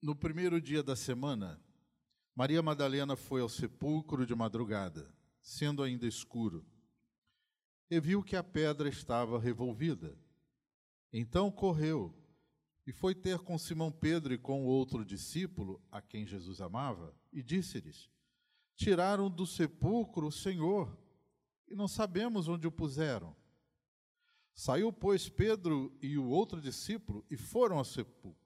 No primeiro dia da semana, Maria Madalena foi ao sepulcro de madrugada, sendo ainda escuro, e viu que a pedra estava revolvida. Então correu e foi ter com Simão Pedro e com o outro discípulo, a quem Jesus amava, e disse-lhes: Tiraram do sepulcro o Senhor, e não sabemos onde o puseram. Saiu, pois, Pedro e o outro discípulo e foram ao sepulcro.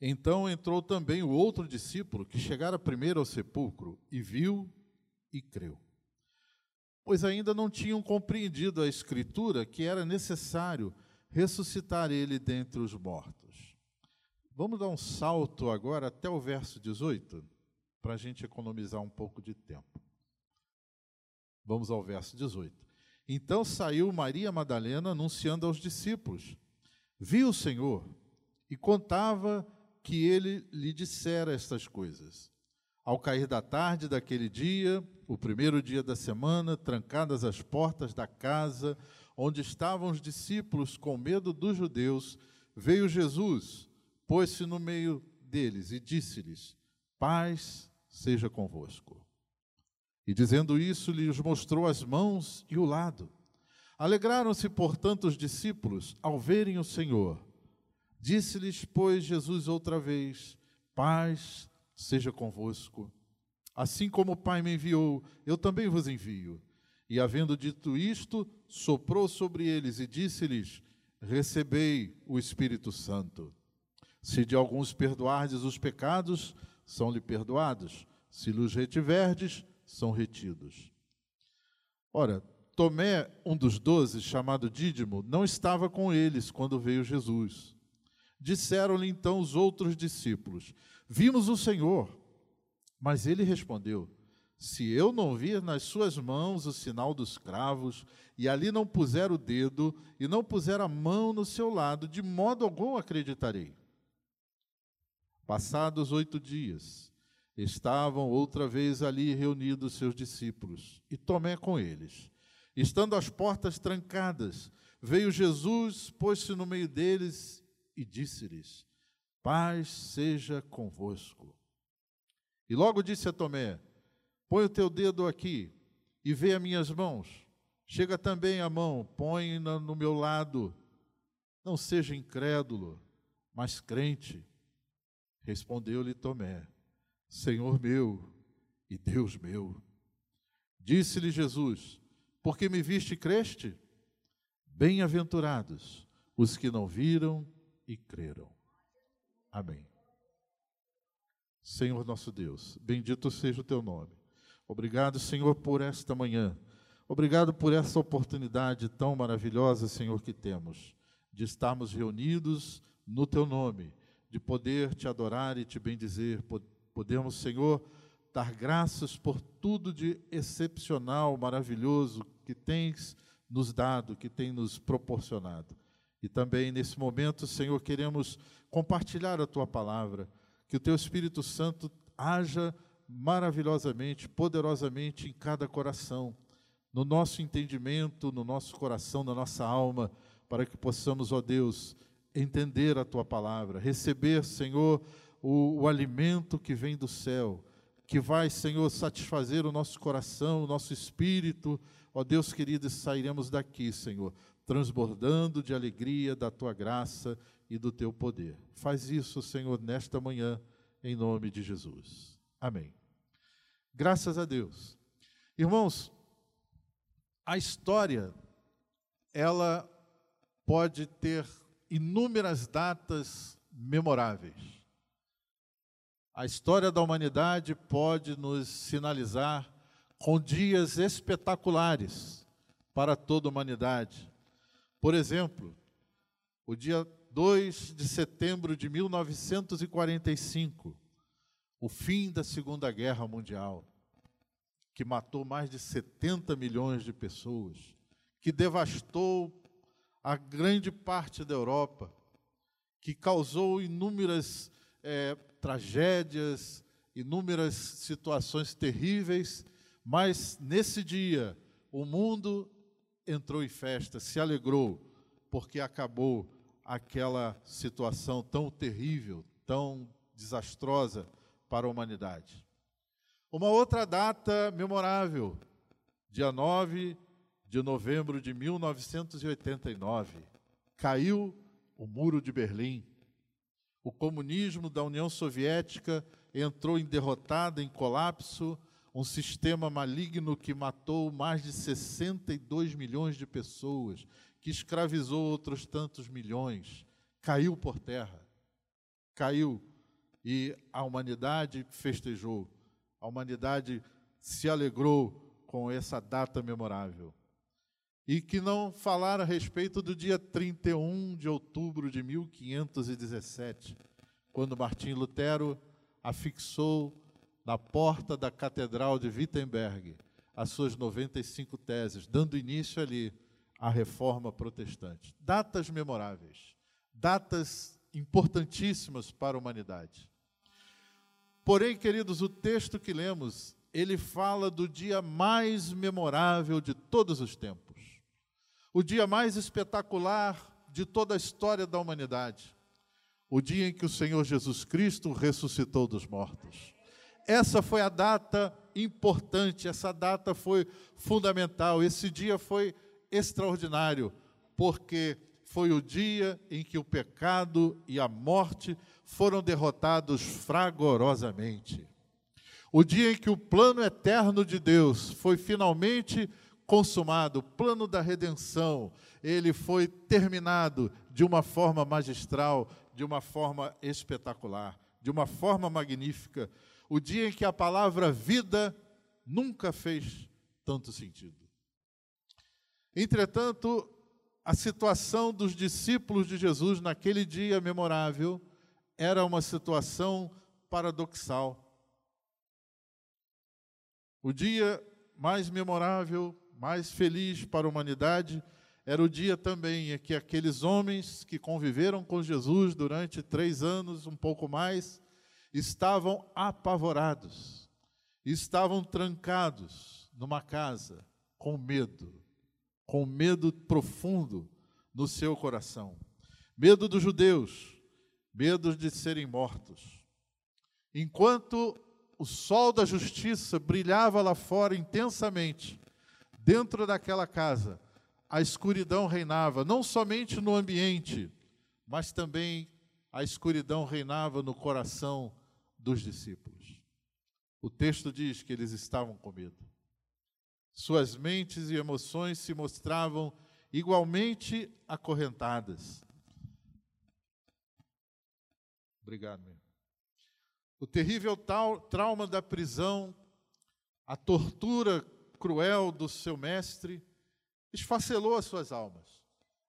Então entrou também o outro discípulo, que chegara primeiro ao sepulcro, e viu e creu. Pois ainda não tinham compreendido a Escritura que era necessário ressuscitar ele dentre os mortos. Vamos dar um salto agora até o verso 18, para a gente economizar um pouco de tempo. Vamos ao verso 18. Então saiu Maria Madalena anunciando aos discípulos: Viu o Senhor e contava que ele lhe dissera estas coisas. Ao cair da tarde daquele dia, o primeiro dia da semana, trancadas as portas da casa onde estavam os discípulos com medo dos judeus, veio Jesus, pôs-se no meio deles e disse-lhes: Paz seja convosco. E dizendo isso, lhes mostrou as mãos e o lado. Alegraram-se, portanto, os discípulos ao verem o Senhor. Disse-lhes, pois, Jesus outra vez: Paz seja convosco. Assim como o Pai me enviou, eu também vos envio. E havendo dito isto, soprou sobre eles e disse-lhes: Recebei o Espírito Santo. Se de alguns perdoardes os pecados, são-lhe perdoados. Se lhes retiverdes, são retidos. Ora, Tomé, um dos doze, chamado Dídimo, não estava com eles quando veio Jesus. Disseram-lhe então os outros discípulos: Vimos o Senhor. Mas ele respondeu: Se eu não vir nas suas mãos o sinal dos cravos, e ali não puser o dedo, e não puser a mão no seu lado, de modo algum acreditarei. Passados oito dias, estavam outra vez ali reunidos seus discípulos, e Tomé com eles. Estando as portas trancadas, veio Jesus, pôs-se no meio deles e disse-lhes: Paz seja convosco. E logo disse a Tomé: Põe o teu dedo aqui e vê as minhas mãos. Chega também a mão, põe-na no meu lado. Não seja incrédulo, mas crente. Respondeu-lhe Tomé: Senhor meu e Deus meu. Disse-lhe Jesus: Porque me viste e creste? Bem-aventurados os que não viram e creram. Amém. Senhor nosso Deus, bendito seja o teu nome. Obrigado, Senhor, por esta manhã. Obrigado por essa oportunidade tão maravilhosa, Senhor, que temos de estarmos reunidos no teu nome, de poder te adorar e te bendizer, Podemos, Senhor, dar graças por tudo de excepcional, maravilhoso que tens nos dado, que tem nos proporcionado. E também nesse momento, Senhor, queremos compartilhar a tua palavra, que o teu Espírito Santo haja maravilhosamente, poderosamente em cada coração, no nosso entendimento, no nosso coração, na nossa alma, para que possamos, ó Deus, entender a tua palavra, receber, Senhor, o, o alimento que vem do céu, que vai, Senhor, satisfazer o nosso coração, o nosso espírito. Ó Deus querido, sairemos daqui, Senhor, transbordando de alegria da tua graça e do teu poder. Faz isso, Senhor, nesta manhã, em nome de Jesus. Amém. Graças a Deus. Irmãos, a história, ela pode ter inúmeras datas memoráveis. A história da humanidade pode nos sinalizar com dias espetaculares para toda a humanidade. Por exemplo, o dia 2 de setembro de 1945, o fim da Segunda Guerra Mundial, que matou mais de 70 milhões de pessoas, que devastou a grande parte da Europa, que causou inúmeras é, tragédias, inúmeras situações terríveis, mas nesse dia o mundo entrou em festa, se alegrou, porque acabou aquela situação tão terrível, tão desastrosa para a humanidade. Uma outra data memorável, dia 9 de novembro de 1989, caiu o Muro de Berlim. O comunismo da União Soviética entrou em derrotada, em colapso, um sistema maligno que matou mais de 62 milhões de pessoas, que escravizou outros tantos milhões, caiu por terra. Caiu e a humanidade festejou. A humanidade se alegrou com essa data memorável. E que não falar a respeito do dia 31 de outubro de 1517, quando Martim Lutero afixou na porta da Catedral de Wittenberg as suas 95 teses, dando início ali à reforma protestante. Datas memoráveis, datas importantíssimas para a humanidade. Porém, queridos, o texto que lemos, ele fala do dia mais memorável de todos os tempos, o dia mais espetacular de toda a história da humanidade, o dia em que o Senhor Jesus Cristo ressuscitou dos mortos. Essa foi a data importante, essa data foi fundamental, esse dia foi extraordinário, porque foi o dia em que o pecado e a morte foram derrotados fragorosamente. O dia em que o plano eterno de Deus foi finalmente consumado, o plano da redenção, ele foi terminado de uma forma magistral, de uma forma espetacular, de uma forma magnífica. O dia em que a palavra vida nunca fez tanto sentido. Entretanto, a situação dos discípulos de Jesus naquele dia memorável era uma situação paradoxal. O dia mais memorável, mais feliz para a humanidade, era o dia também em que aqueles homens que conviveram com Jesus durante três anos, um pouco mais, estavam apavorados, estavam trancados numa casa, com medo com medo profundo no seu coração. Medo dos judeus, medo de serem mortos. Enquanto o sol da justiça brilhava lá fora intensamente, dentro daquela casa, a escuridão reinava, não somente no ambiente, mas também a escuridão reinava no coração dos discípulos. O texto diz que eles estavam com medo. Suas mentes e emoções se mostravam igualmente acorrentadas. Obrigado, meu. O terrível trauma da prisão, a tortura cruel do seu mestre, esfacelou as suas almas.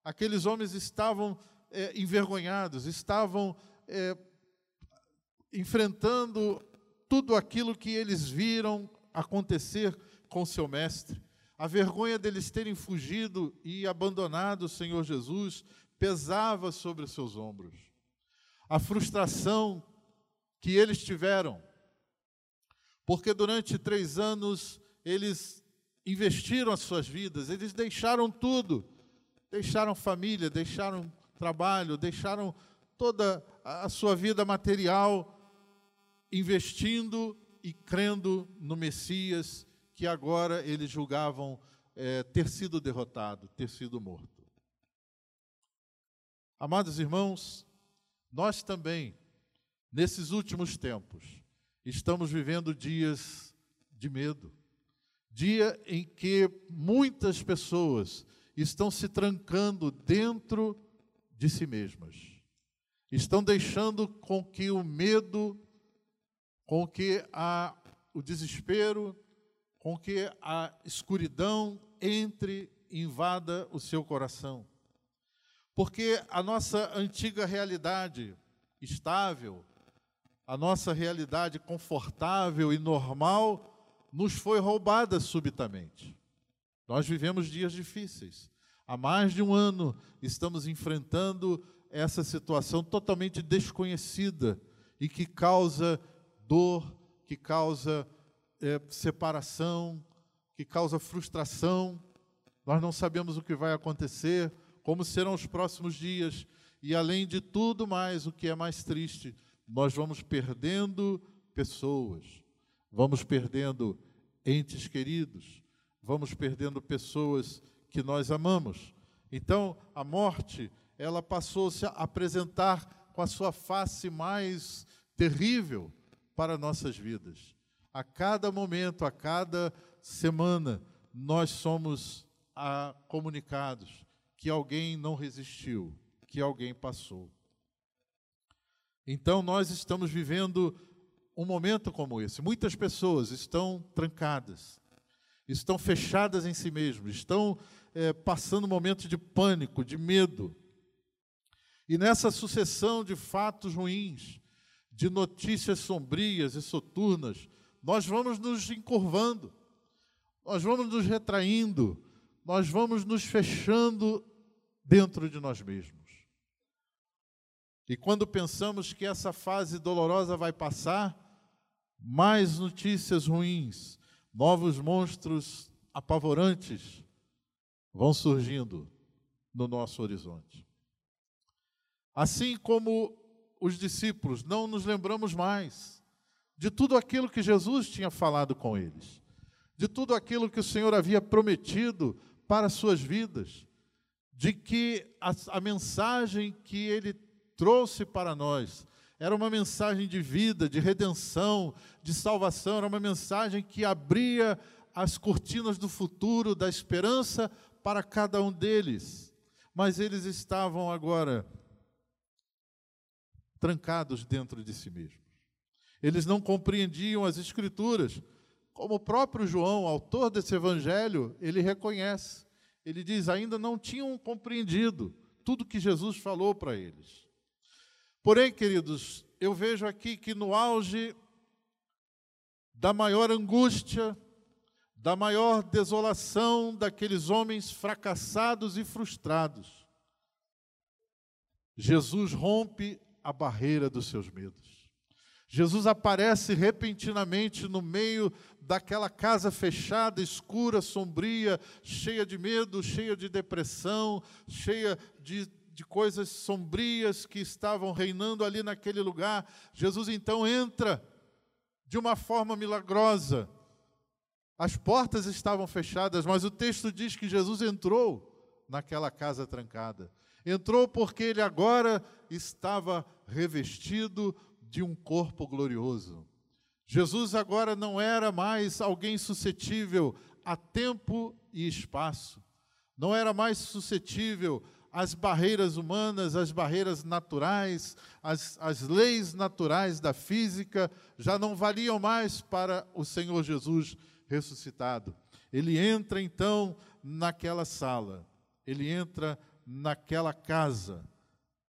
Aqueles homens estavam é, envergonhados, estavam é, enfrentando tudo aquilo que eles viram acontecer com seu mestre. A vergonha deles terem fugido e abandonado o Senhor Jesus pesava sobre seus ombros. A frustração que eles tiveram, porque durante três anos eles investiram as suas vidas, eles deixaram tudo, deixaram família, deixaram trabalho, deixaram toda a sua vida material, investindo e crendo no Messias que agora eles julgavam é, ter sido derrotado, ter sido morto. Amados irmãos, nós também, nesses últimos tempos, estamos vivendo dias de medo, dia em que muitas pessoas estão se trancando dentro de si mesmas, estão deixando com que o medo, com que a, o desespero, com que a escuridão entre e invada o seu coração. Porque a nossa antiga realidade estável, a nossa realidade confortável e normal nos foi roubada subitamente. Nós vivemos dias difíceis. Há mais de um ano estamos enfrentando essa situação totalmente desconhecida e que causa dor, que causa é, separação, que causa frustração. Nós não sabemos o que vai acontecer, como serão os próximos dias, e além de tudo mais, o que é mais triste, nós vamos perdendo pessoas, vamos perdendo entes queridos, vamos perdendo pessoas que nós amamos. Então, a morte, ela passou -se a apresentar com a sua face mais terrível para nossas vidas. A cada momento, a cada semana, nós somos a, comunicados que alguém não resistiu, que alguém passou. Então, nós estamos vivendo um momento como esse. Muitas pessoas estão trancadas, estão fechadas em si mesmas, estão é, passando momentos de pânico, de medo. E nessa sucessão de fatos ruins, de notícias sombrias e soturnas, nós vamos nos encurvando, nós vamos nos retraindo, nós vamos nos fechando dentro de nós mesmos. E quando pensamos que essa fase dolorosa vai passar, mais notícias ruins, novos monstros apavorantes vão surgindo no nosso horizonte. Assim como os discípulos, não nos lembramos mais de tudo aquilo que Jesus tinha falado com eles, de tudo aquilo que o Senhor havia prometido para as suas vidas, de que a, a mensagem que ele trouxe para nós era uma mensagem de vida, de redenção, de salvação, era uma mensagem que abria as cortinas do futuro, da esperança para cada um deles. Mas eles estavam agora trancados dentro de si mesmos. Eles não compreendiam as Escrituras. Como o próprio João, autor desse evangelho, ele reconhece. Ele diz: ainda não tinham compreendido tudo que Jesus falou para eles. Porém, queridos, eu vejo aqui que no auge da maior angústia, da maior desolação daqueles homens fracassados e frustrados. Jesus rompe a barreira dos seus medos. Jesus aparece repentinamente no meio daquela casa fechada, escura, sombria, cheia de medo, cheia de depressão, cheia de, de coisas sombrias que estavam reinando ali naquele lugar. Jesus então entra de uma forma milagrosa as portas estavam fechadas, mas o texto diz que Jesus entrou naquela casa trancada. Entrou porque ele agora estava revestido de um corpo glorioso. Jesus agora não era mais alguém suscetível a tempo e espaço. Não era mais suscetível às barreiras humanas, às barreiras naturais, às, leis naturais da física, já não valiam mais para o Senhor Jesus ressuscitado. Ele entra então naquela sala, ele entra naquela casa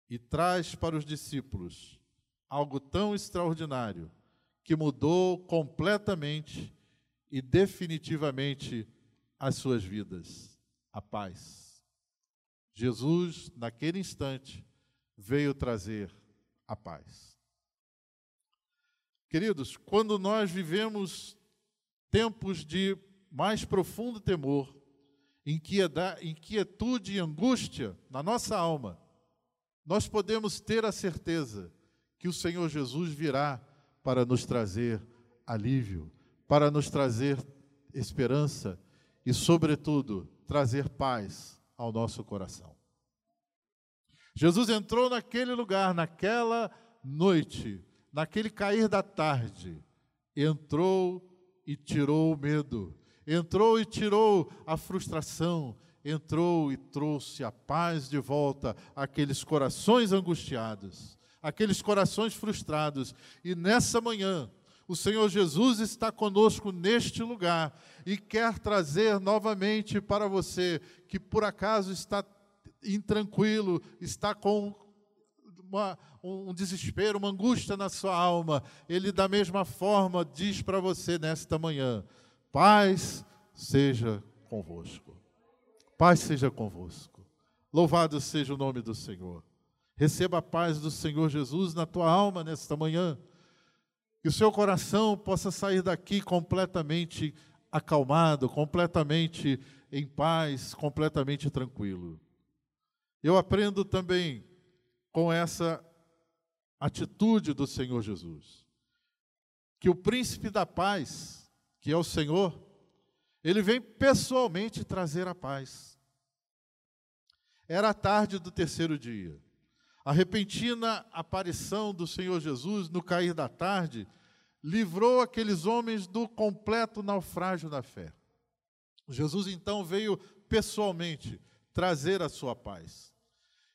e traz para os discípulos algo tão extraordinário que mudou completamente e definitivamente as suas vidas. A paz. Jesus, naquele instante, veio trazer a paz. Queridos, quando nós vivemos tempos de mais profundo temor, inquietude e angústia na nossa alma, nós podemos ter a certeza que o Senhor Jesus virá para nos trazer alívio, para nos trazer esperança e, sobretudo, trazer paz ao nosso coração. Jesus entrou naquele lugar, naquela noite, naquele cair da tarde, entrou e tirou o medo, entrou e tirou a frustração, entrou e trouxe a paz de volta àqueles corações angustiados, aqueles corações frustrados. E nessa manhã, o Senhor Jesus está conosco neste lugar e quer trazer novamente para você que por acaso está intranquilo, está com uma, um desespero, uma angústia na sua alma, Ele da mesma forma diz para você nesta manhã: paz seja convosco. Paz seja convosco. Louvado seja o nome do Senhor. Receba a paz do Senhor Jesus na tua alma nesta manhã. Que o seu coração possa sair daqui completamente acalmado, completamente em paz, completamente tranquilo. Eu aprendo também com essa atitude do Senhor Jesus, que o príncipe da paz, que é o Senhor, ele vem pessoalmente trazer a paz. Era a tarde do terceiro dia. A repentina aparição do Senhor Jesus no cair da tarde livrou aqueles homens do completo naufrágio da fé. Jesus então veio pessoalmente trazer a sua paz.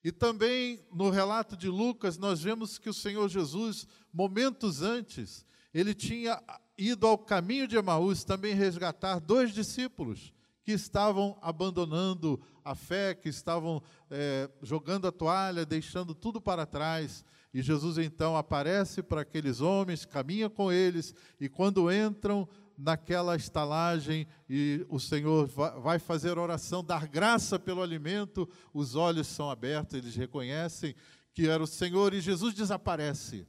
E também no relato de Lucas, nós vemos que o Senhor Jesus, momentos antes, ele tinha ido ao caminho de Emaús também resgatar dois discípulos que estavam abandonando a fé, que estavam é, jogando a toalha, deixando tudo para trás. E Jesus então aparece para aqueles homens, caminha com eles, e quando entram naquela estalagem e o Senhor vai fazer oração, dar graça pelo alimento, os olhos são abertos, eles reconhecem que era o Senhor e Jesus desaparece,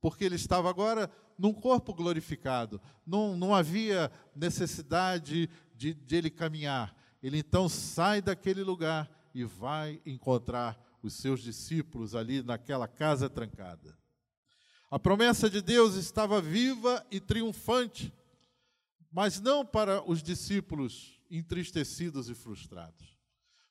porque ele estava agora num corpo glorificado, não, não havia necessidade de, de ele caminhar. Ele então sai daquele lugar e vai encontrar os seus discípulos ali naquela casa trancada. A promessa de Deus estava viva e triunfante, mas não para os discípulos entristecidos e frustrados.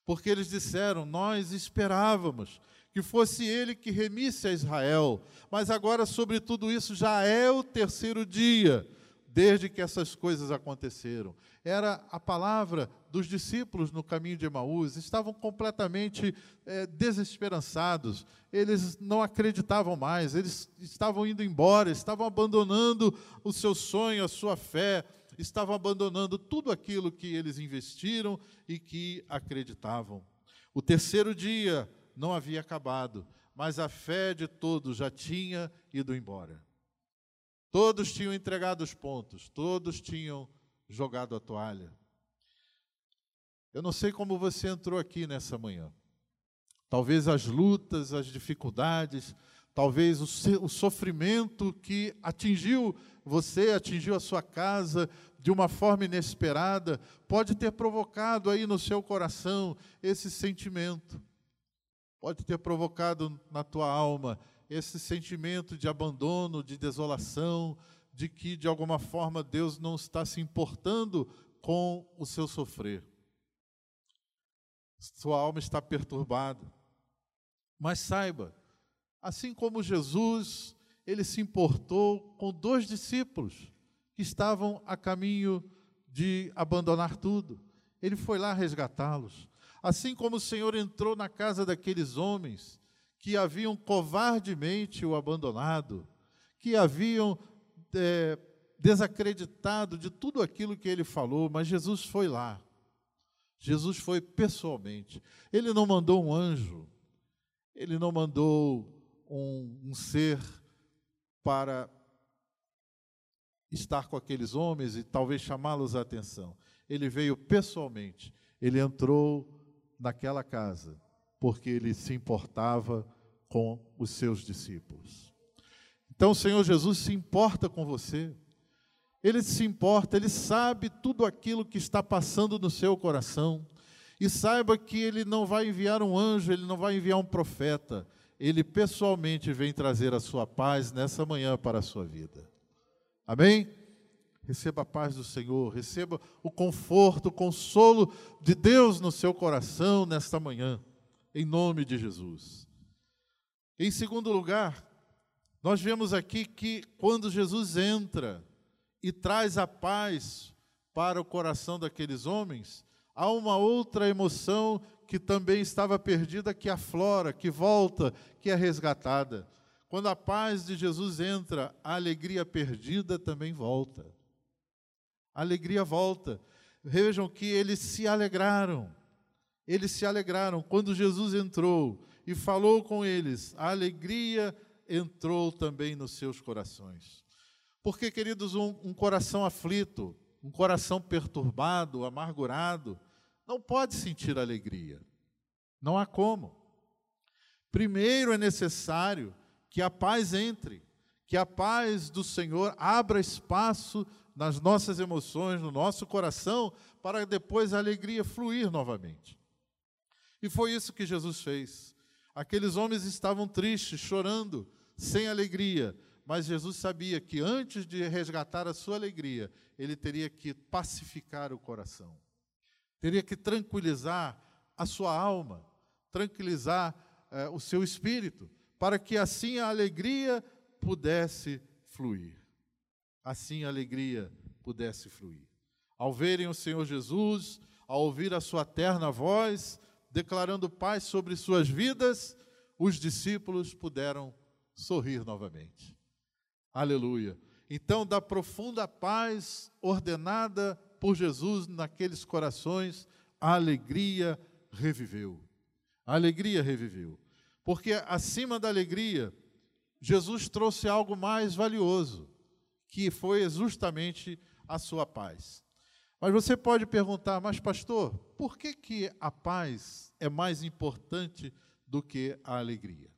Porque eles disseram: Nós esperávamos que fosse ele que remisse a Israel, mas agora, sobre tudo isso, já é o terceiro dia desde que essas coisas aconteceram. Era a palavra dos discípulos no caminho de Emaús, estavam completamente é, desesperançados, eles não acreditavam mais, eles estavam indo embora, estavam abandonando o seu sonho, a sua fé, estavam abandonando tudo aquilo que eles investiram e que acreditavam. O terceiro dia não havia acabado, mas a fé de todos já tinha ido embora. Todos tinham entregado os pontos, todos tinham jogado a toalha. Eu não sei como você entrou aqui nessa manhã. Talvez as lutas, as dificuldades, talvez o, sofrimento que atingiu você, atingiu a sua casa de uma forma inesperada, pode ter provocado aí no seu coração esse sentimento. Pode ter provocado na tua alma esse sentimento de abandono, de desolação, de que de alguma forma Deus não está se importando com o seu sofrer. Sua alma está perturbada. Mas saiba, assim como Jesus, ele se importou com dois discípulos que estavam a caminho de abandonar tudo. Ele foi lá resgatá-los. Assim como o Senhor entrou na casa daqueles homens que haviam covardemente o abandonado, que haviam é, desacreditado de tudo aquilo que ele falou, mas Jesus foi lá. Jesus foi pessoalmente. Ele não mandou um anjo, ele não mandou um, um ser para estar com aqueles homens e talvez chamá-los a atenção. Ele veio pessoalmente, ele entrou naquela casa porque ele se importava com os seus discípulos. Então o Senhor Jesus se importa com você. Ele se importa, ele sabe tudo aquilo que está passando no seu coração. E saiba que ele não vai enviar um anjo, ele não vai enviar um profeta. Ele pessoalmente vem trazer a sua paz nessa manhã para a sua vida. Amém? Receba a paz do Senhor, receba o conforto, o consolo de Deus no seu coração nesta manhã em nome de Jesus. Em segundo lugar, nós vemos aqui que quando Jesus entra e traz a paz para o coração daqueles homens, há uma outra emoção que também estava perdida, que aflora, que volta, que é resgatada. Quando a paz de Jesus entra, a alegria perdida também volta. A alegria volta. Vejam que eles se alegraram eles se alegraram. Quando Jesus entrou, e falou com eles. A alegria entrou também nos seus corações. Porque, queridos, um, um coração aflito, um coração perturbado, amargurado, não pode sentir alegria. Não há como. Primeiro é necessário que a paz entre, que a paz do Senhor abra espaço nas nossas emoções, no nosso coração, para depois a alegria fluir novamente. E foi isso que Jesus fez. Aqueles homens estavam tristes, chorando, sem alegria, mas Jesus sabia que antes de resgatar a sua alegria, ele teria que pacificar o coração, teria que tranquilizar a sua alma, tranquilizar eh, o seu espírito, para que assim a alegria pudesse fluir. Assim a alegria pudesse fluir. Ao verem o Senhor Jesus, ao ouvir a sua terna voz, declarando paz sobre suas vidas, os discípulos puderam sorrir novamente. Aleluia. Então, da profunda paz ordenada por Jesus naqueles corações, a alegria reviveu. A alegria reviveu. Porque acima da alegria, Jesus trouxe algo mais valioso, que foi justamente a sua paz. Mas você pode perguntar, mas pastor, por que, que a paz é mais importante do que a alegria?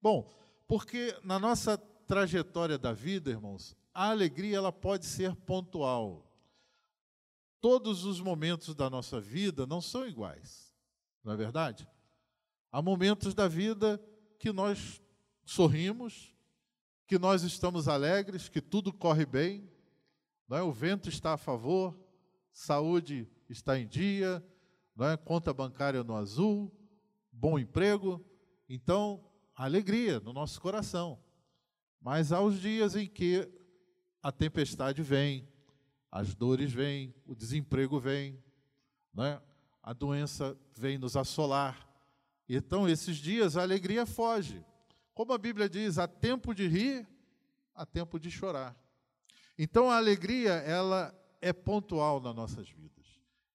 Bom, porque na nossa trajetória da vida, irmãos, a alegria ela pode ser pontual. Todos os momentos da nossa vida não são iguais, não é verdade? Há momentos da vida que nós sorrimos, que nós estamos alegres, que tudo corre bem, não é? o vento está a favor, saúde está em dia, não é? conta bancária no azul, bom emprego. Então, alegria no nosso coração. Mas há os dias em que a tempestade vem, as dores vêm, o desemprego vem, é? a doença vem nos assolar. Então, esses dias a alegria foge. Como a Bíblia diz, há tempo de rir, há tempo de chorar. Então a alegria, ela é pontual nas nossas vidas.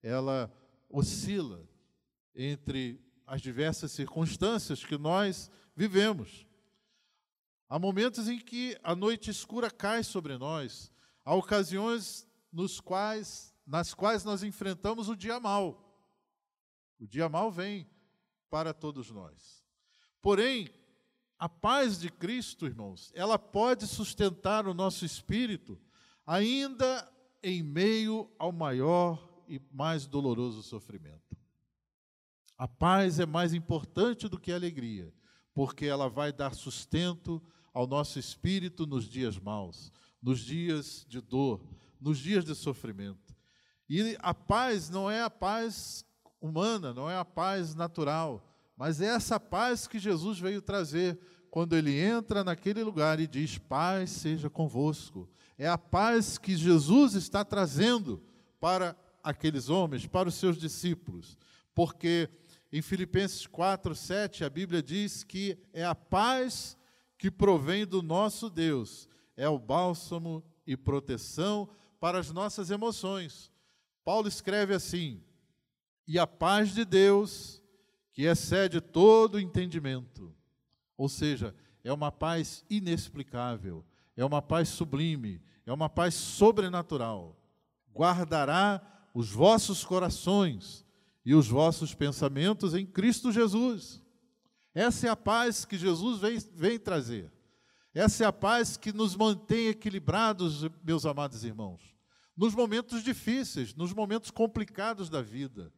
Ela oscila entre as diversas circunstâncias que nós vivemos. Há momentos em que a noite escura cai sobre nós, há ocasiões nos quais, nas quais nós enfrentamos o dia mal. O dia mal vem para todos nós. Porém, a paz de Cristo, irmãos, ela pode sustentar o nosso espírito ainda em meio ao maior e mais doloroso sofrimento. A paz é mais importante do que a alegria, porque ela vai dar sustento ao nosso espírito nos dias maus, nos dias de dor, nos dias de sofrimento. E a paz não é a paz humana, não é a paz natural, mas é essa paz que Jesus veio trazer quando ele entra naquele lugar e diz: Paz seja convosco. É a paz que Jesus está trazendo para aqueles homens, para os seus discípulos. Porque em Filipenses 4, 7, a Bíblia diz que é a paz que provém do nosso Deus, é o bálsamo e proteção para as nossas emoções. Paulo escreve assim: E a paz de Deus, que excede todo entendimento, ou seja, é uma paz inexplicável, é uma paz sublime, é uma paz sobrenatural. Guardará os vossos corações e os vossos pensamentos em Cristo Jesus. Essa é a paz que Jesus vem, vem trazer. Essa é a paz que nos mantém equilibrados, meus amados irmãos, nos momentos difíceis, nos momentos complicados da vida.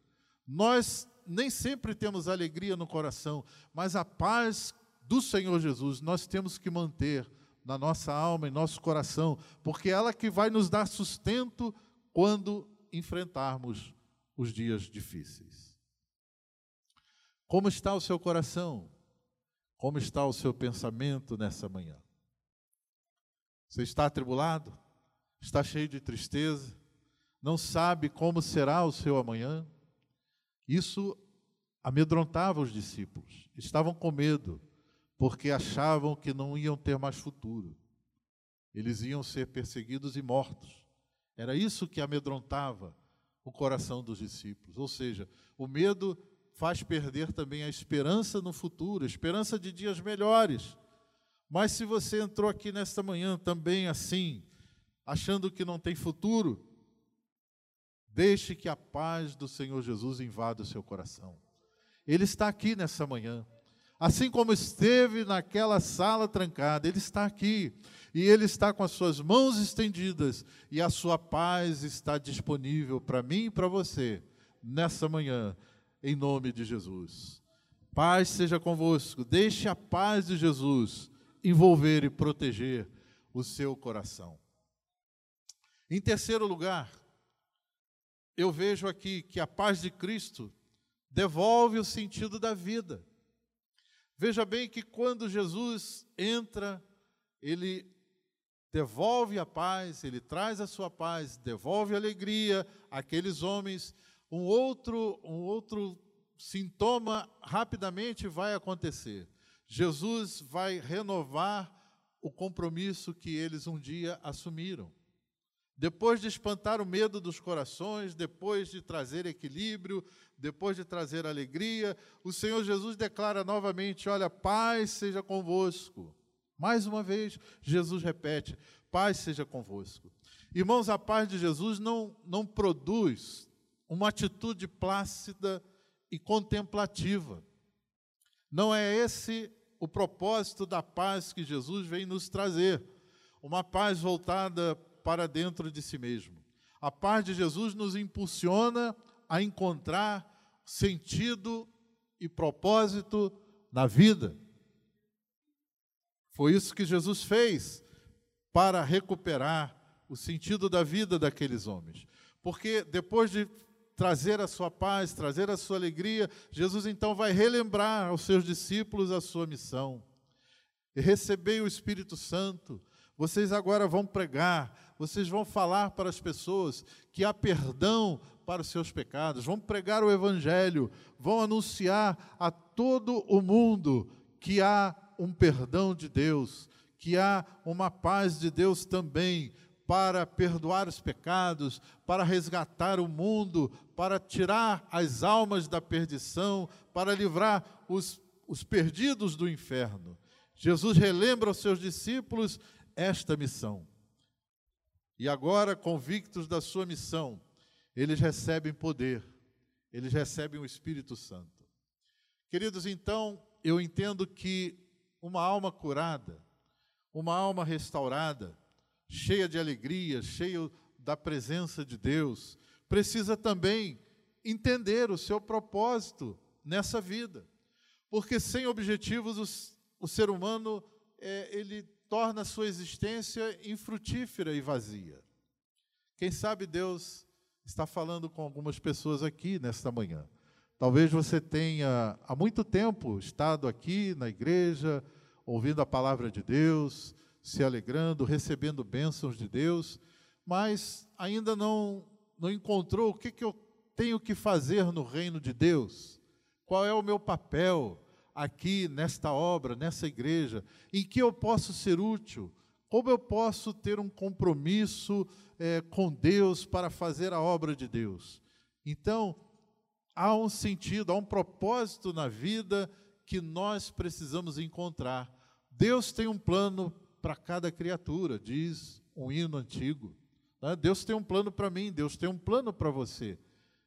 Nós nem sempre temos alegria no coração, mas a paz do Senhor Jesus nós temos que manter na nossa alma, em nosso coração, porque é ela que vai nos dar sustento quando enfrentarmos os dias difíceis. Como está o seu coração? Como está o seu pensamento nessa manhã? Você está atribulado? Está cheio de tristeza? Não sabe como será o seu amanhã? Isso amedrontava os discípulos, estavam com medo porque achavam que não iam ter mais futuro. Eles iam ser perseguidos e mortos. Era isso que amedrontava o coração dos discípulos. Ou seja, o medo faz perder também a esperança no futuro, a esperança de dias melhores. Mas se você entrou aqui nesta manhã também assim, achando que não tem futuro, deixe que a paz do Senhor Jesus invada o seu coração. Ele está aqui nessa manhã. Assim como esteve naquela sala trancada, Ele está aqui. E Ele está com as suas mãos estendidas. E a sua paz está disponível para mim e para você, nessa manhã, em nome de Jesus. Paz seja convosco. Deixe a paz de Jesus envolver e proteger o seu coração. Em terceiro lugar, eu vejo aqui que a paz de Cristo devolve o sentido da vida. Veja bem que quando Jesus entra, ele devolve a paz, ele traz a sua paz, devolve alegria àqueles homens. Um outro, um outro sintoma rapidamente vai acontecer. Jesus vai renovar o compromisso que eles um dia assumiram. Depois de espantar o medo dos corações, depois de trazer equilíbrio, depois de trazer alegria, o Senhor Jesus declara novamente: Olha, paz seja convosco. Mais uma vez, Jesus repete: Paz seja convosco. Irmãos, a paz de Jesus não, não produz uma atitude plácida e contemplativa. Não é esse o propósito da paz que Jesus vem nos trazer. Uma paz voltada para dentro de si mesmo. A paz de Jesus nos impulsiona a encontrar sentido e propósito na vida. Foi isso que Jesus fez para recuperar o sentido da vida daqueles homens. Porque depois de trazer a sua paz, trazer a sua alegria, Jesus então vai relembrar aos seus discípulos a sua missão. Recebei o Espírito Santo, vocês agora vão pregar, vocês vão falar para as pessoas que há perdão para os seus pecados, vão pregar o Evangelho, vão anunciar a todo o mundo que há um perdão de Deus, que há uma paz de Deus também para perdoar os pecados, para resgatar o mundo, para tirar as almas da perdição, para livrar os, os perdidos do inferno. Jesus relembra aos seus discípulos esta missão. E agora, convictos da sua missão, eles recebem poder, eles recebem o Espírito Santo. Queridos, então, eu entendo que uma alma curada, uma alma restaurada, cheia de alegria, cheia da presença de Deus, precisa também entender o seu propósito nessa vida. Porque sem objetivos o, ser humano é, ele torna sua existência infrutífera e vazia. Quem sabe Deus está falando com algumas pessoas aqui nesta manhã. Talvez você tenha há muito tempo estado aqui na igreja, ouvindo a palavra de Deus, se alegrando, recebendo bênçãos de Deus, mas ainda não, não encontrou o que, que eu tenho que fazer no reino de Deus, qual é o meu papel, aqui nesta obra, nessa igreja, em que eu posso ser útil, como eu posso ter um compromisso é, com Deus para fazer a obra de Deus. Então, há um sentido, há um propósito na vida que nós precisamos encontrar. Deus tem um plano para cada criatura, diz um hino antigo. Né? Deus tem um plano para mim, Deus tem um plano para você.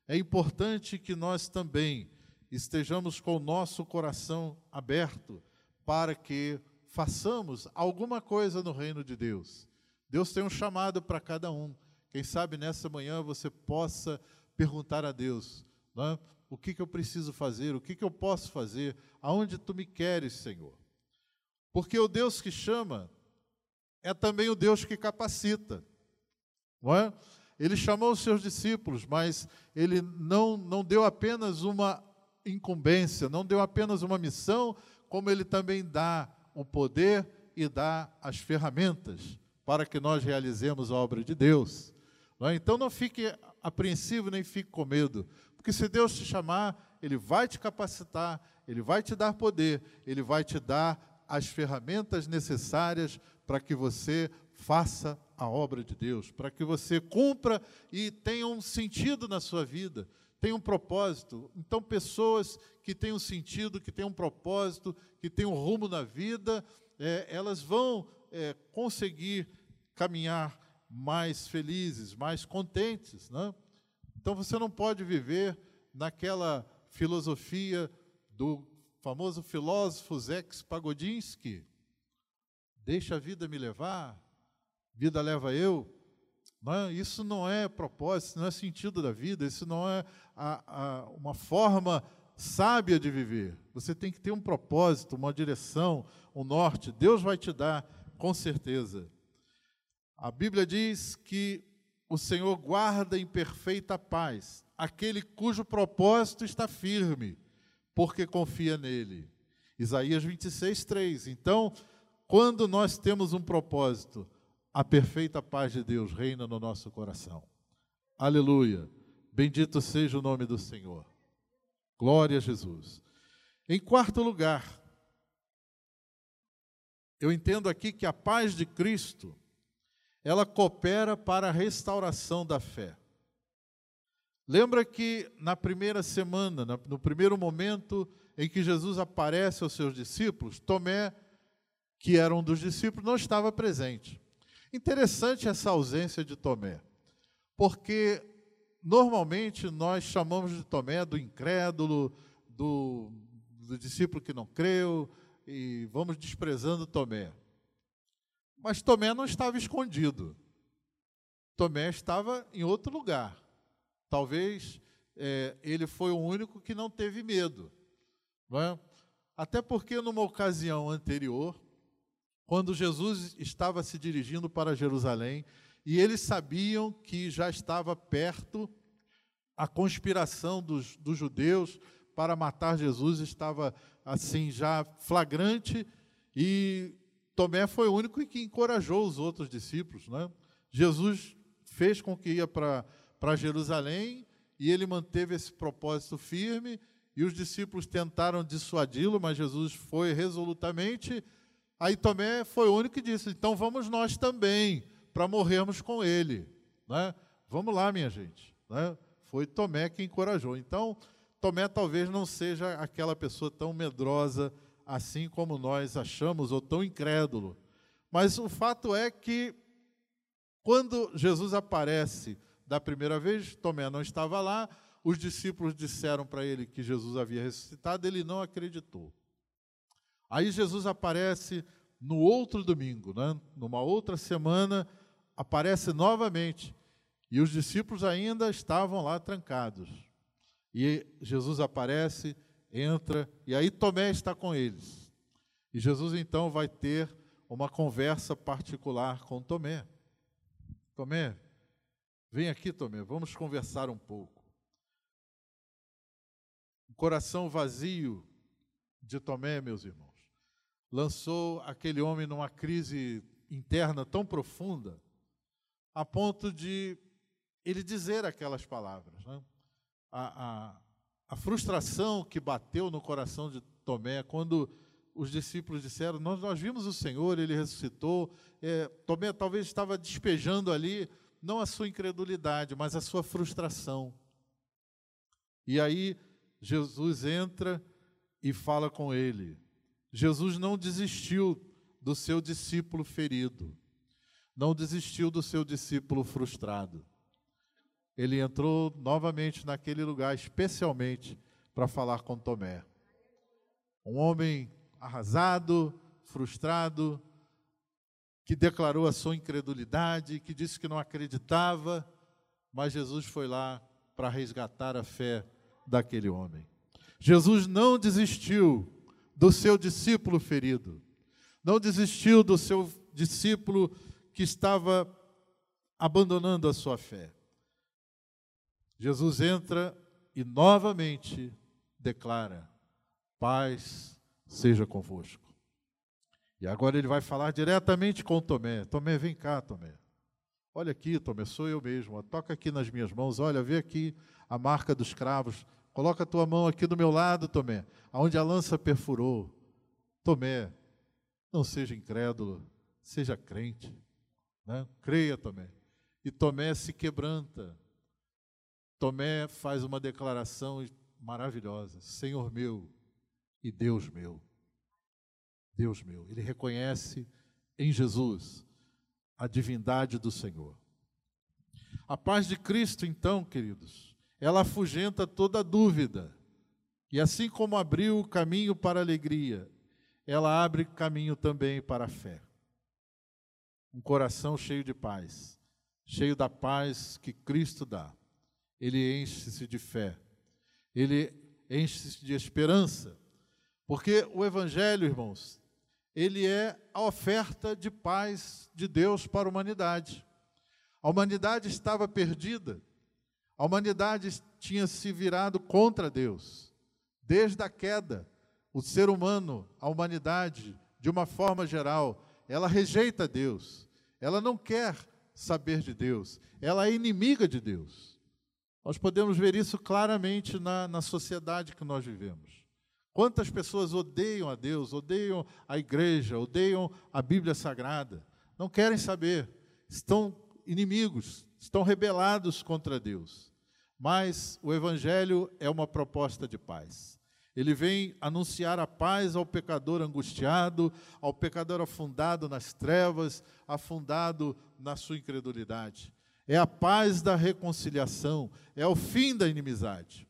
É importante que nós também estejamos com o nosso coração aberto para que façamos alguma coisa no reino de Deus. Deus tem um chamado para cada um. Quem sabe nessa manhã você possa perguntar a Deus: é? o que, que eu preciso fazer, o que, que eu posso fazer, aonde tu me queres, Senhor. Porque o Deus que chama é também o Deus que capacita. Não é? Ele chamou os seus discípulos, mas ele não, não deu apenas uma incumbência, não deu apenas uma missão, como ele também dá o poder e dá as ferramentas para que nós realizemos a obra de Deus. Não é? Então não fique apreensivo nem fique com medo, porque se Deus te chamar, Ele vai te capacitar, Ele vai te dar poder, Ele vai te dar as ferramentas necessárias para que você faça a obra de Deus, para que você cumpra e tenha um sentido na sua vida, tem um propósito. Então, pessoas que têm um sentido, que têm um propósito, que têm um rumo na vida, é, elas vão é, conseguir caminhar mais felizes, mais contentes. Né? Então, você não pode viver naquela filosofia do famoso filósofo Zex Pagodinski. Deixa a vida me levar, vida leva eu. É? Isso não é propósito, não é sentido da vida, isso não é a, a, uma forma sábia de viver. Você tem que ter um propósito, uma direção, um norte. Deus vai te dar, com certeza. A Bíblia diz que o Senhor guarda em perfeita paz aquele cujo propósito está firme, porque confia nele. Isaías 26, 3. Então, quando nós temos um propósito, a perfeita paz de Deus reina no nosso coração. Aleluia. Bendito seja o nome do Senhor. Glória a Jesus. Em quarto lugar, eu entendo aqui que a paz de Cristo, ela coopera para a restauração da fé. Lembra que na primeira semana, no primeiro momento em que Jesus aparece aos seus discípulos, Tomé, que era um dos discípulos, não estava presente. Interessante essa ausência de Tomé, porque normalmente nós chamamos de Tomé do incrédulo, do, do discípulo que não creu, e vamos desprezando Tomé. Mas Tomé não estava escondido. Tomé estava em outro lugar. Talvez é, ele foi o único que não teve medo. Não é? Até porque numa ocasião anterior, quando Jesus estava se dirigindo para Jerusalém e eles sabiam que já estava perto a conspiração dos, dos judeus para matar Jesus, estava assim já flagrante e Tomé foi o único que encorajou os outros discípulos. Né? Jesus fez com que ia para Jerusalém e ele manteve esse propósito firme e os discípulos tentaram dissuadi-lo, mas Jesus foi resolutamente Aí Tomé foi o único que disse: então vamos nós também, para morrermos com ele. Né? Vamos lá, minha gente. Né? Foi Tomé que encorajou. Então, Tomé talvez não seja aquela pessoa tão medrosa assim como nós achamos, ou tão incrédulo. Mas o fato é que, quando Jesus aparece da primeira vez, Tomé não estava lá, os discípulos disseram para ele que Jesus havia ressuscitado, ele não acreditou. Aí Jesus aparece no outro domingo, né? numa outra semana, aparece novamente. E os discípulos ainda estavam lá trancados. E Jesus aparece, entra, e aí Tomé está com eles. E Jesus então vai ter uma conversa particular com Tomé. Tomé, vem aqui, Tomé, vamos conversar um pouco. O coração vazio de Tomé, meus irmãos lançou aquele homem numa crise interna tão profunda, a ponto de ele dizer aquelas palavras. Né? A, a, a, frustração que bateu no coração de Tomé quando os discípulos disseram: Nós, nós vimos o Senhor, ele ressuscitou. É, Tomé talvez estava despejando ali, não a sua incredulidade, mas a sua frustração. E aí Jesus entra e fala com ele. Jesus não desistiu do seu discípulo ferido, não desistiu do seu discípulo frustrado. Ele entrou novamente naquele lugar, especialmente para falar com Tomé. Um homem arrasado, frustrado, que declarou a sua incredulidade, que disse que não acreditava, mas Jesus foi lá para resgatar a fé daquele homem. Jesus não desistiu do seu discípulo ferido, não desistiu do seu discípulo que estava abandonando a sua fé. Jesus entra e novamente declara: paz seja convosco. E agora ele vai falar diretamente com Tomé: Tomé, vem cá, Tomé. Olha aqui, Tomé, sou eu mesmo. Toca aqui nas minhas mãos. Olha, vê aqui a marca dos cravos. Coloca a tua mão aqui do meu lado, Tomé, aonde a lança perfurou. Tomé, não seja incrédulo, seja crente. Né? Creia, Tomé. E Tomé se quebranta. Tomé faz uma declaração maravilhosa: Senhor meu e Deus meu. Deus meu. Ele reconhece em Jesus a divindade do Senhor. A paz de Cristo, então, queridos, ela afugenta toda dúvida. E assim como abriu o caminho para a alegria, ela abre caminho também para a fé. Um coração cheio de paz, cheio da paz que Cristo dá. Ele enche-se de fé, ele enche-se de esperança, porque o Evangelho, irmãos, ele é a oferta de paz de Deus para a humanidade. A humanidade estava perdida, a humanidade tinha se virado contra Deus, desde a queda o ser humano, a humanidade, de uma forma geral, ela rejeita Deus, ela não quer saber de Deus, ela é inimiga de Deus. Nós podemos ver isso claramente na, na sociedade que nós vivemos. Quantas pessoas odeiam a Deus, odeiam a igreja, odeiam a Bíblia Sagrada, não querem saber, estão inimigos, estão rebelados contra Deus. Mas o Evangelho é uma proposta de paz. Ele vem anunciar a paz ao pecador angustiado, ao pecador afundado nas trevas, afundado na sua incredulidade. É a paz da reconciliação, é o fim da inimizade.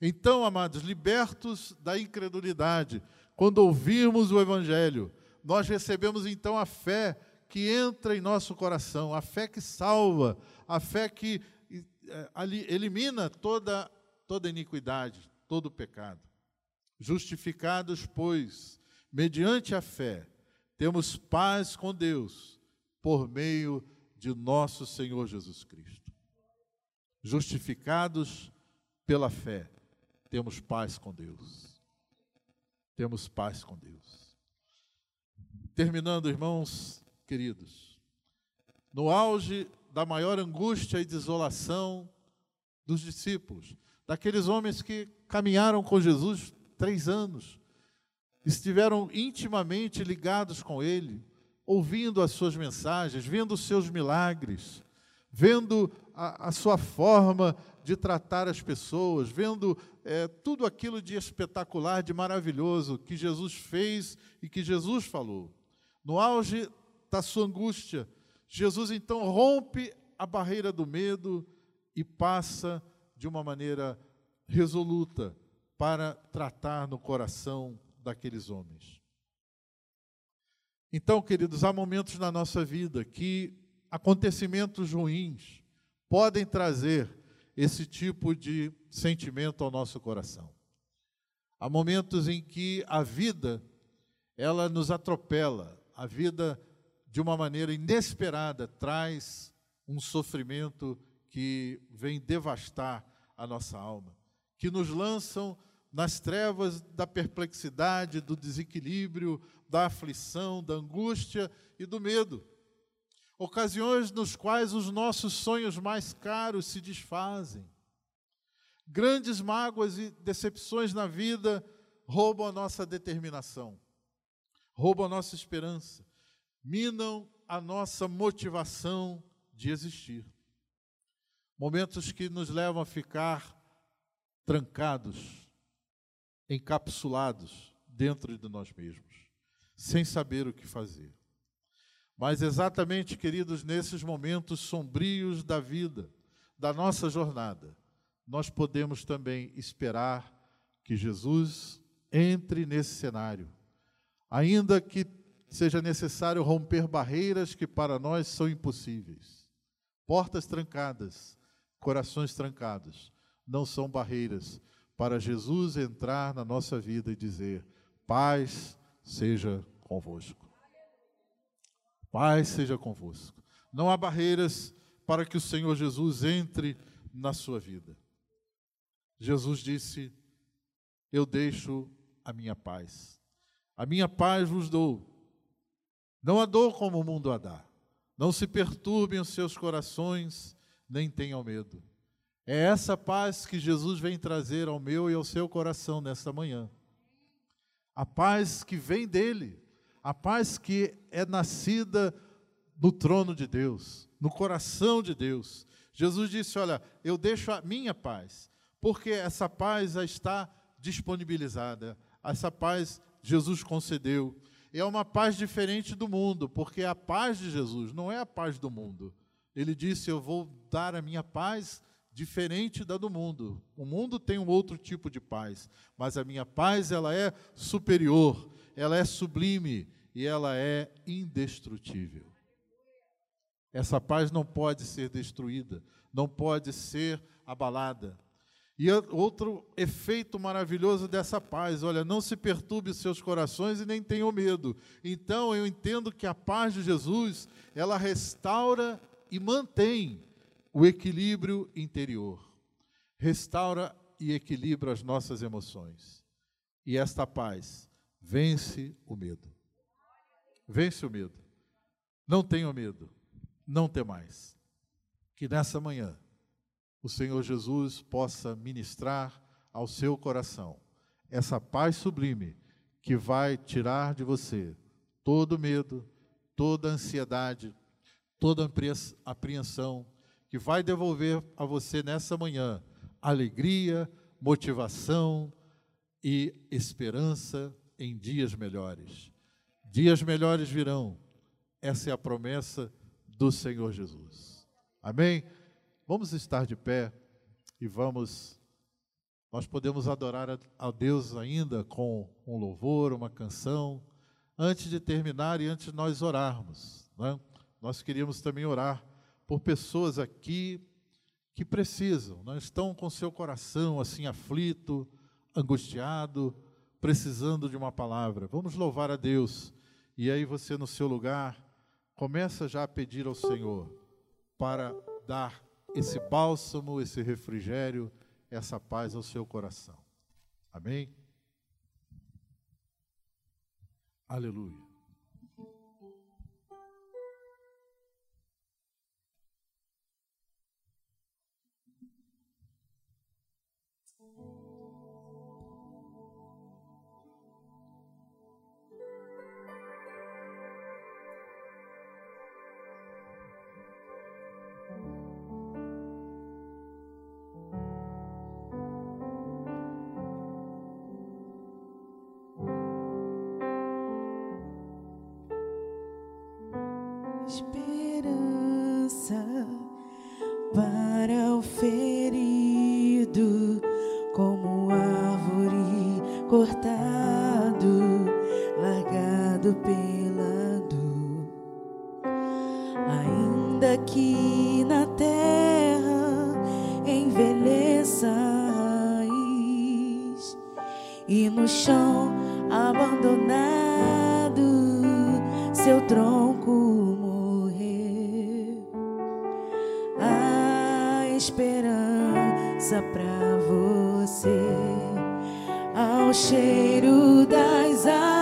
Então, amados, libertos da incredulidade, quando ouvirmos o Evangelho, nós recebemos então a fé que entra em nosso coração, a fé que salva, a fé que eh, elimina toda, toda iniquidade, todo pecado. Justificados, pois, mediante a fé, temos paz com Deus por meio de nosso Senhor Jesus Cristo. Justificados pela fé, temos paz com Deus. Temos paz com Deus. Terminando, irmãos queridos, no auge da maior angústia e desolação dos discípulos, daqueles homens que caminharam com Jesus três anos, estiveram intimamente ligados com Ele, ouvindo as suas mensagens, vendo os seus milagres, vendo a, a sua forma de tratar as pessoas, vendo é, tudo aquilo de espetacular, de maravilhoso que Jesus fez e que Jesus falou. No auge da sua angústia, Jesus então rompe a barreira do medo e passa de uma maneira resoluta para tratar no coração daqueles homens. Então, queridos, há momentos na nossa vida que acontecimentos ruins podem trazer esse tipo de sentimento ao nosso coração. Há momentos em que a vida ela nos atropela, a vida de uma maneira inesperada traz um sofrimento que vem devastar a nossa alma, que nos lançam nas trevas da perplexidade, do desequilíbrio, da aflição, da angústia e do medo. Ocasiões nos quais os nossos sonhos mais caros se desfazem. Grandes mágoas e decepções na vida roubam a nossa determinação, roubam a nossa esperança, minam a nossa motivação de existir. Momentos que nos levam a ficar trancados encapsulados dentro de nós mesmos, sem saber o que fazer. Mas exatamente, queridos, nesses momentos sombrios da vida, da nossa jornada, nós podemos também esperar que Jesus entre nesse cenário, ainda que seja necessário romper barreiras que para nós são impossíveis. Portas trancadas, corações trancados, não são barreiras para Jesus entrar na nossa vida e dizer: paz seja convosco. Paz seja convosco. Não há barreiras para que o Senhor Jesus entre na sua vida. Jesus disse: Eu deixo a minha paz. A minha paz vos dou. Não a dou como o mundo a dá. Não se perturbem os seus corações, nem tenham medo. É essa paz que Jesus vem trazer ao meu e ao seu coração nesta manhã. A paz que vem dele, a paz que é nascida no trono de Deus, no coração de Deus. Jesus disse: Olha, eu deixo a minha paz, porque essa paz já está disponibilizada, essa paz Jesus concedeu. É uma paz diferente do mundo, porque a paz de Jesus não é a paz do mundo. Ele disse: Eu vou dar a minha paz diferente da do mundo. O mundo tem um outro tipo de paz, mas a minha paz ela é superior, ela é sublime e ela é indestrutível. Essa paz não pode ser destruída, não pode ser abalada. E outro efeito maravilhoso dessa paz, olha, não se perturbe os seus corações e nem tenham medo. Então eu entendo que a paz de Jesus, ela restaura e mantém o equilíbrio interior. Restaura e equilibra as nossas emoções. E esta paz vence o medo. Vence o medo. Não tenha medo. Não tem mais. Que nessa manhã o Senhor Jesus possa ministrar ao seu coração essa paz sublime que vai tirar de você todo medo, toda ansiedade, toda apreensão, que vai devolver a você nessa manhã alegria, motivação e esperança em dias melhores. Dias melhores virão. Essa é a promessa do Senhor Jesus. Amém? Vamos estar de pé e vamos. Nós podemos adorar a Deus ainda com um louvor, uma canção, antes de terminar e antes de nós orarmos. Né? Nós queríamos também orar por pessoas aqui que precisam, não estão com seu coração assim aflito, angustiado, precisando de uma palavra. Vamos louvar a Deus. E aí você no seu lugar começa já a pedir ao Senhor para dar esse bálsamo, esse refrigério, essa paz ao seu coração. Amém? Aleluia. seu tronco morrer, A esperança para você ao cheiro das águas.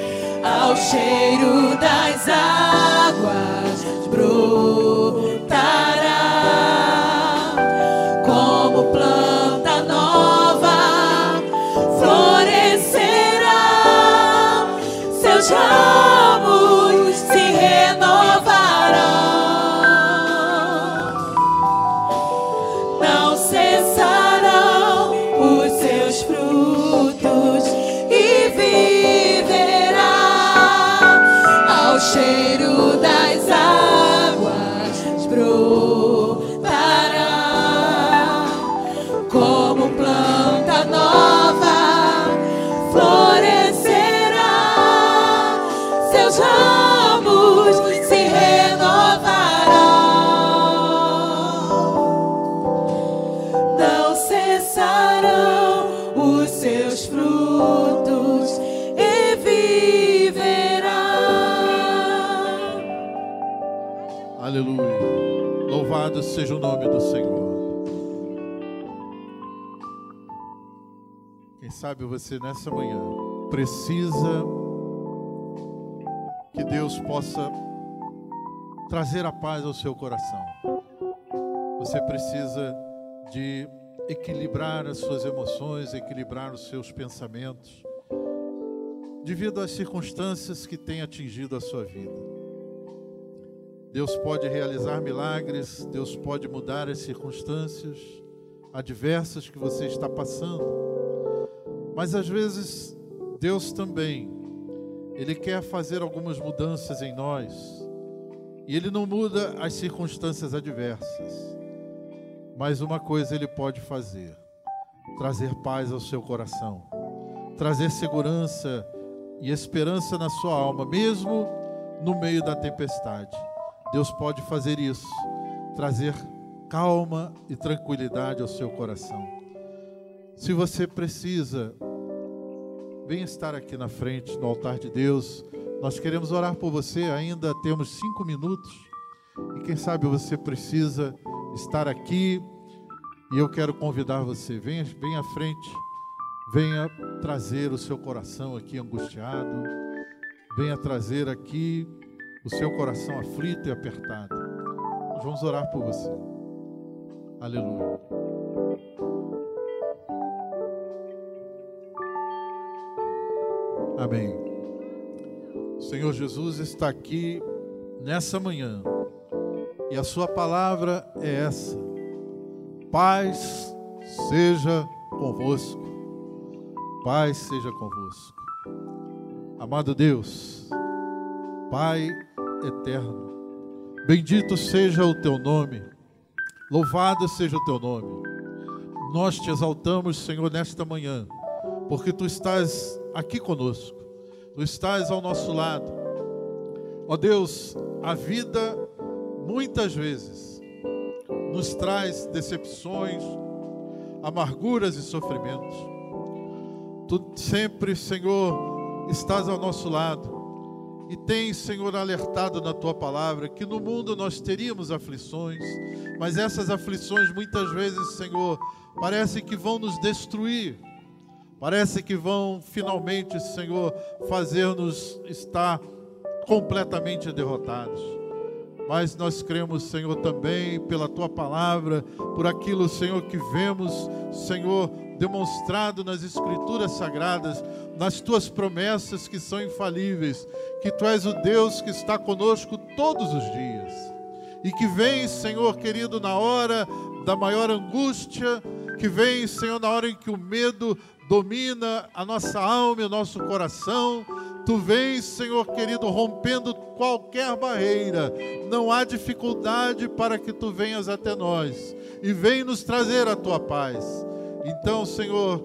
ao cheiro das águas brotará sabe você nessa manhã precisa que Deus possa trazer a paz ao seu coração. Você precisa de equilibrar as suas emoções, equilibrar os seus pensamentos, devido às circunstâncias que têm atingido a sua vida. Deus pode realizar milagres, Deus pode mudar as circunstâncias adversas que você está passando. Mas às vezes Deus também ele quer fazer algumas mudanças em nós. E ele não muda as circunstâncias adversas. Mas uma coisa ele pode fazer: trazer paz ao seu coração, trazer segurança e esperança na sua alma, mesmo no meio da tempestade. Deus pode fazer isso, trazer calma e tranquilidade ao seu coração. Se você precisa, venha estar aqui na frente, no altar de Deus. Nós queremos orar por você, ainda temos cinco minutos. E quem sabe você precisa estar aqui. E eu quero convidar você, venha, venha à frente, venha trazer o seu coração aqui angustiado, venha trazer aqui o seu coração aflito e apertado. Nós vamos orar por você. Aleluia. Amém. O Senhor Jesus está aqui nessa manhã e a Sua palavra é essa: paz seja convosco, paz seja convosco. Amado Deus, Pai eterno, bendito seja o Teu nome, louvado seja o Teu nome. Nós te exaltamos, Senhor, nesta manhã, porque Tu estás aqui conosco, Tu estás ao nosso lado. Ó Deus, a vida muitas vezes nos traz decepções, amarguras e sofrimentos. Tu sempre, Senhor, estás ao nosso lado e tens, Senhor, alertado na tua palavra que no mundo nós teríamos aflições, mas essas aflições muitas vezes, Senhor, parece que vão nos destruir. Parece que vão finalmente, Senhor, fazer-nos estar completamente derrotados. Mas nós cremos, Senhor, também pela tua palavra, por aquilo, Senhor, que vemos, Senhor, demonstrado nas Escrituras Sagradas, nas tuas promessas que são infalíveis, que tu és o Deus que está conosco todos os dias e que vem, Senhor querido, na hora da maior angústia, que vem, Senhor, na hora em que o medo domina a nossa alma e o nosso coração. Tu vens, Senhor querido, rompendo qualquer barreira. Não há dificuldade para que tu venhas até nós e vem nos trazer a tua paz. Então, Senhor,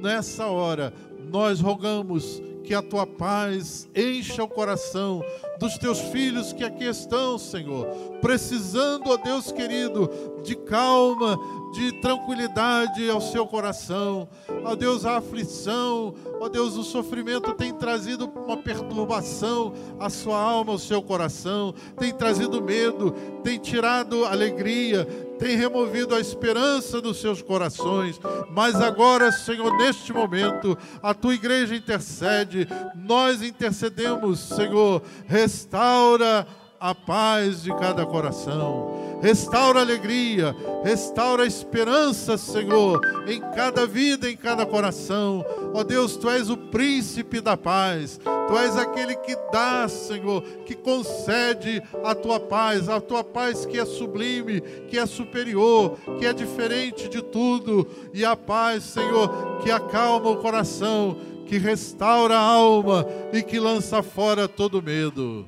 nessa hora, nós rogamos que a tua paz encha o coração dos teus filhos que aqui estão, Senhor, precisando, ó Deus querido, de calma, de tranquilidade ao seu coração. Ó Deus, a aflição, ó Deus, o sofrimento tem trazido uma perturbação à sua alma, ao seu coração, tem trazido medo, tem tirado alegria, tem removido a esperança dos seus corações. Mas agora, Senhor, neste momento, a tua igreja intercede, nós intercedemos, Senhor, restaura a paz de cada coração. Restaura a alegria, restaura a esperança, Senhor, em cada vida, em cada coração. Ó oh Deus, tu és o príncipe da paz. Tu és aquele que dá, Senhor, que concede a tua paz, a tua paz que é sublime, que é superior, que é diferente de tudo, e a paz, Senhor, que acalma o coração, que restaura a alma e que lança fora todo medo.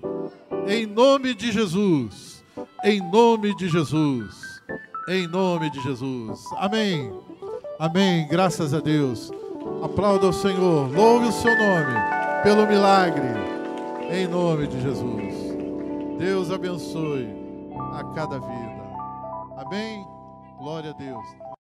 Em nome de Jesus. Em nome de Jesus. Em nome de Jesus. Amém. Amém. Graças a Deus. Aplauda o Senhor. Louve o seu nome pelo milagre. Em nome de Jesus. Deus abençoe a cada vida. Amém. Glória a Deus.